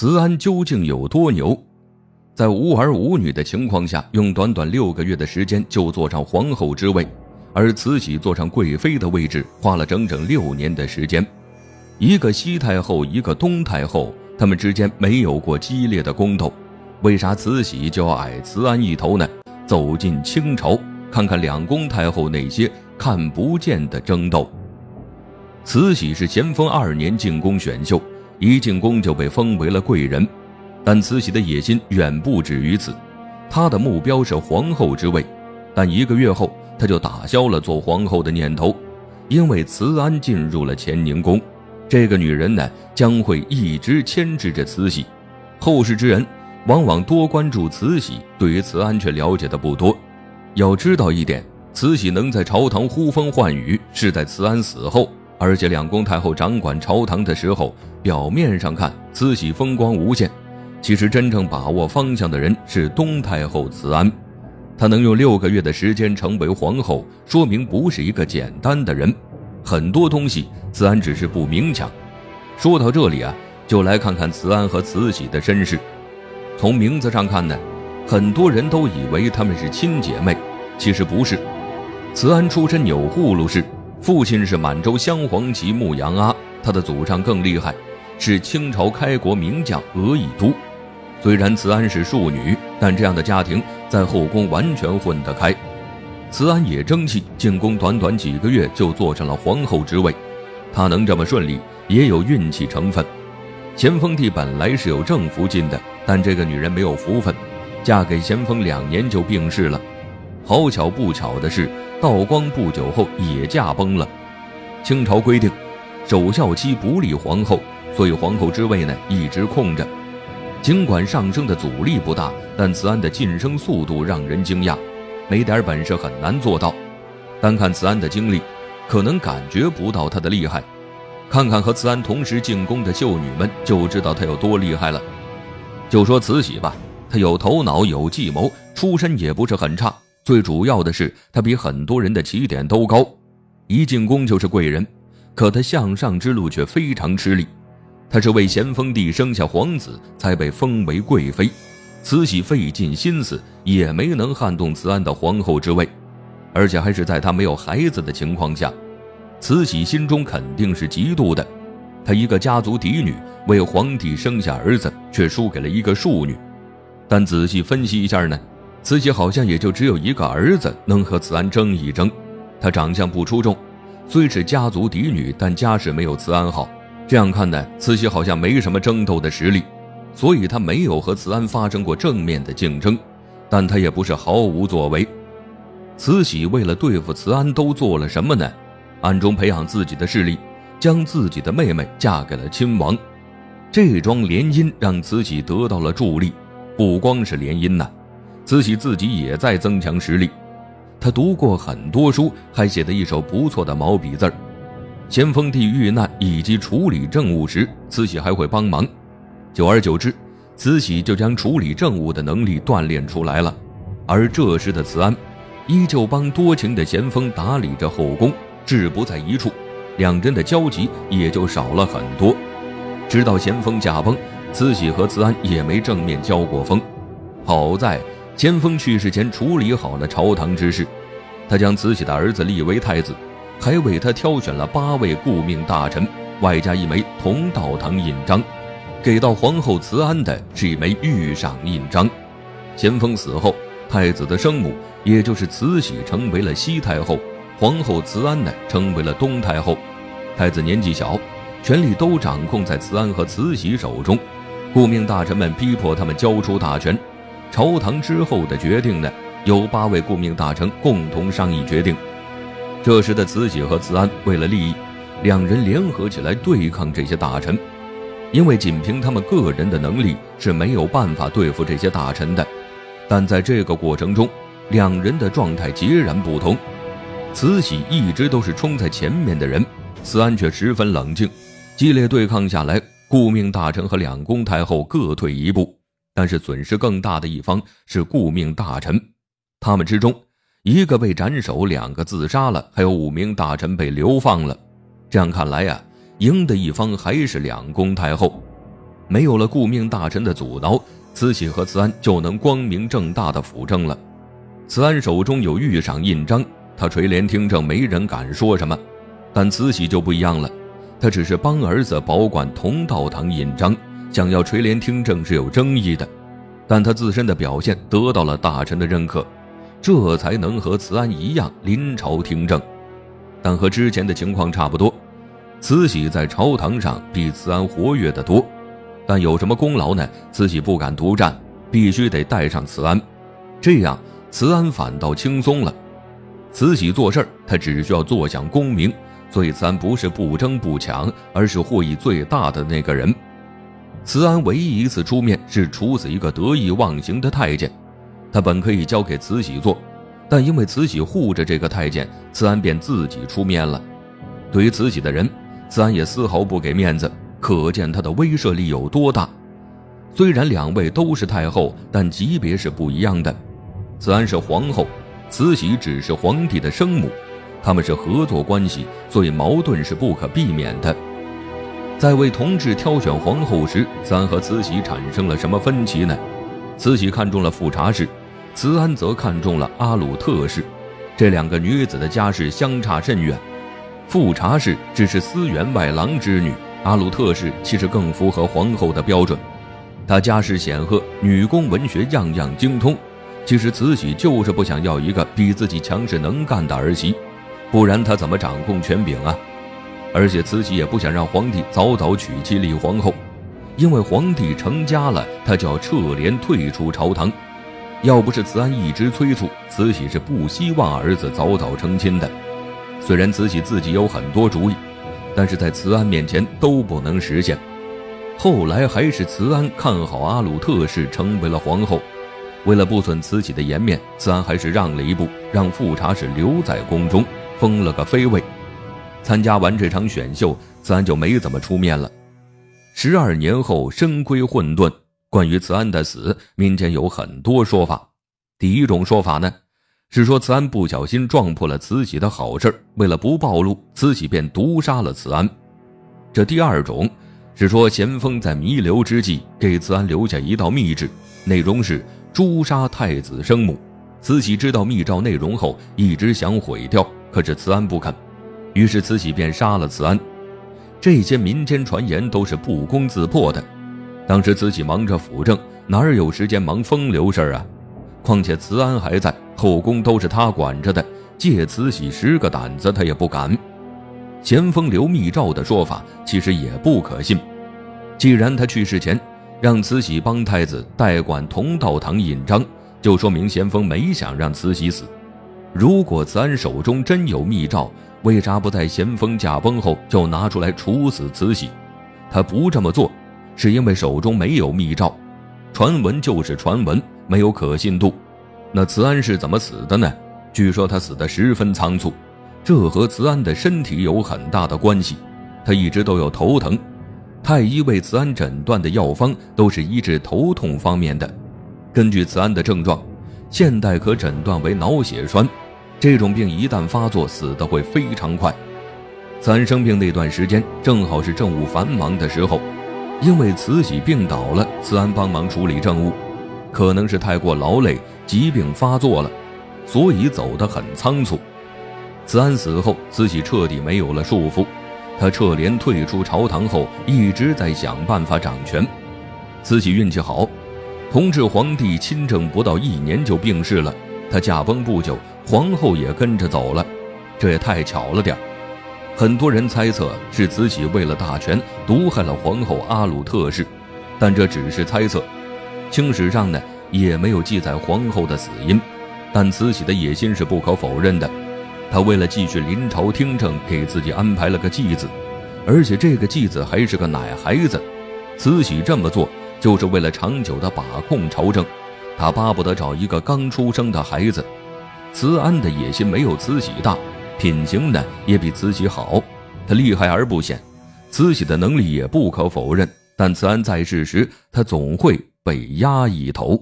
慈安究竟有多牛？在无儿无女的情况下，用短短六个月的时间就坐上皇后之位，而慈禧坐上贵妃的位置花了整整六年的时间。一个西太后，一个东太后，他们之间没有过激烈的宫斗，为啥慈禧就要矮慈安一头呢？走进清朝，看看两宫太后那些看不见的争斗。慈禧是咸丰二年进宫选秀。一进宫就被封为了贵人，但慈禧的野心远不止于此，她的目标是皇后之位。但一个月后，她就打消了做皇后的念头，因为慈安进入了乾宁宫，这个女人呢将会一直牵制着慈禧。后世之人往往多关注慈禧，对于慈安却了解的不多。要知道一点，慈禧能在朝堂呼风唤雨，是在慈安死后。而且两宫太后掌管朝堂的时候，表面上看慈禧风光无限，其实真正把握方向的人是东太后慈安。她能用六个月的时间成为皇后，说明不是一个简单的人。很多东西慈安只是不明讲。说到这里啊，就来看看慈安和慈禧的身世。从名字上看呢，很多人都以为她们是亲姐妹，其实不是。慈安出身钮祜禄氏。父亲是满洲镶黄旗牧羊阿，他的祖上更厉害，是清朝开国名将额亦都。虽然慈安是庶女，但这样的家庭在后宫完全混得开。慈安也争气，进宫短短几个月就坐上了皇后之位。她能这么顺利，也有运气成分。咸丰帝本来是有正福晋的，但这个女人没有福分，嫁给咸丰两年就病逝了。好巧不巧的是，道光不久后也驾崩了。清朝规定，守孝期不立皇后，所以皇后之位呢一直空着。尽管上升的阻力不大，但慈安的晋升速度让人惊讶，没点本事很难做到。单看慈安的经历，可能感觉不到她的厉害。看看和慈安同时进宫的秀女们，就知道她有多厉害了。就说慈禧吧，她有头脑，有计谋，出身也不是很差。最主要的是，他比很多人的起点都高，一进宫就是贵人，可他向上之路却非常吃力。他是为咸丰帝生下皇子才被封为贵妃，慈禧费尽心思也没能撼动慈安的皇后之位，而且还是在他没有孩子的情况下。慈禧心中肯定是嫉妒的，她一个家族嫡女为皇帝生下儿子，却输给了一个庶女。但仔细分析一下呢？慈禧好像也就只有一个儿子能和慈安争一争，他长相不出众，虽是家族嫡女，但家世没有慈安好。这样看呢，慈禧好像没什么争斗的实力，所以她没有和慈安发生过正面的竞争。但她也不是毫无作为。慈禧为了对付慈安都做了什么呢？暗中培养自己的势力，将自己的妹妹嫁给了亲王。这桩联姻让慈禧得到了助力，不光是联姻呐。慈禧自己也在增强实力，她读过很多书，还写得一手不错的毛笔字儿。咸丰帝遇难以及处理政务时，慈禧还会帮忙。久而久之，慈禧就将处理政务的能力锻炼出来了。而这时的慈安，依旧帮多情的咸丰打理着后宫，志不在一处，两人的交集也就少了很多。直到咸丰驾崩，慈禧和慈安也没正面交过锋。好在。咸丰去世前处理好了朝堂之事，他将慈禧的儿子立为太子，还为他挑选了八位顾命大臣，外加一枚同道堂印章。给到皇后慈安的是一枚御赏印章。咸丰死后，太子的生母也就是慈禧成为了西太后，皇后慈安呢成为了东太后。太子年纪小，权力都掌控在慈安和慈禧手中，顾命大臣们逼迫他们交出大权。朝堂之后的决定呢，由八位顾命大臣共同商议决定。这时的慈禧和慈安为了利益，两人联合起来对抗这些大臣。因为仅凭他们个人的能力是没有办法对付这些大臣的。但在这个过程中，两人的状态截然不同。慈禧一直都是冲在前面的人，慈安却十分冷静。激烈对抗下来，顾命大臣和两宫太后各退一步。但是损失更大的一方是顾命大臣，他们之中一个被斩首，两个自杀了，还有五名大臣被流放了。这样看来呀，赢的一方还是两宫太后。没有了顾命大臣的阻挠，慈禧和慈安就能光明正大的辅政了。慈安手中有御赏印章，他垂帘听政，没人敢说什么。但慈禧就不一样了，她只是帮儿子保管同道堂印章，想要垂帘听政是有争议的。但他自身的表现得到了大臣的认可，这才能和慈安一样临朝听政。但和之前的情况差不多，慈禧在朝堂上比慈安活跃得多。但有什么功劳呢？慈禧不敢独占，必须得带上慈安，这样慈安反倒轻松了。慈禧做事儿，她只需要坐享功名，所以慈安不是不争不抢，而是获益最大的那个人。慈安唯一一次出面是处死一个得意忘形的太监，他本可以交给慈禧做，但因为慈禧护着这个太监，慈安便自己出面了。对于慈禧的人，慈安也丝毫不给面子，可见他的威慑力有多大。虽然两位都是太后，但级别是不一样的。慈安是皇后，慈禧只是皇帝的生母，他们是合作关系，所以矛盾是不可避免的。在为同治挑选皇后时，三和慈禧产生了什么分歧呢？慈禧看中了富察氏，慈安则看中了阿鲁特氏。这两个女子的家世相差甚远。富察氏只是司员外郎之女，阿鲁特氏其实更符合皇后的标准。她家世显赫，女工文学样样精通。其实慈禧就是不想要一个比自己强势能干的儿媳，不然她怎么掌控权柄啊？而且慈禧也不想让皇帝早早娶妻立皇后，因为皇帝成家了，他就要撤帘退出朝堂。要不是慈安一直催促，慈禧是不希望儿子早早成亲的。虽然慈禧自己有很多主意，但是在慈安面前都不能实现。后来还是慈安看好阿鲁特氏成为了皇后，为了不损慈禧的颜面，慈安还是让了一步，让富察氏留在宫中，封了个妃位。参加完这场选秀，慈安就没怎么出面了。十二年后，身归混沌。关于慈安的死，民间有很多说法。第一种说法呢，是说慈安不小心撞破了慈禧的好事为了不暴露，慈禧便毒杀了慈安。这第二种是说咸丰在弥留之际给慈安留下一道密旨，内容是诛杀太子生母。慈禧知道密诏内容后，一直想毁掉，可是慈安不肯。于是慈禧便杀了慈安，这些民间传言都是不攻自破的。当时慈禧忙着辅政，哪有时间忙风流事儿啊？况且慈安还在，后宫都是他管着的，借慈禧十个胆子他也不敢。咸丰留密诏的说法其实也不可信。既然他去世前让慈禧帮太子代管同道堂印章，就说明咸丰没想让慈禧死。如果慈安手中真有密诏，为啥不在咸丰驾崩后就拿出来处死慈禧？他不这么做，是因为手中没有密诏，传闻就是传闻，没有可信度。那慈安是怎么死的呢？据说他死得十分仓促，这和慈安的身体有很大的关系。他一直都有头疼，太医为慈安诊断的药方都是医治头痛方面的。根据慈安的症状，现代可诊断为脑血栓。这种病一旦发作，死的会非常快。慈安生病那段时间，正好是政务繁忙的时候，因为慈禧病倒了，慈安帮忙处理政务，可能是太过劳累，疾病发作了，所以走得很仓促。慈安死后，慈禧彻底没有了束缚，她撤帘退出朝堂后，一直在想办法掌权。慈禧运气好，同治皇帝亲政不到一年就病逝了，他驾崩不久。皇后也跟着走了，这也太巧了点很多人猜测是慈禧为了大权毒害了皇后阿鲁特氏，但这只是猜测。清史上呢也没有记载皇后的死因，但慈禧的野心是不可否认的。她为了继续临朝听政，给自己安排了个继子，而且这个继子还是个奶孩子。慈禧这么做就是为了长久的把控朝政，他巴不得找一个刚出生的孩子。慈安的野心没有慈禧大，品行呢也比慈禧好，他厉害而不显。慈禧的能力也不可否认，但慈安在世时，他总会被压一头。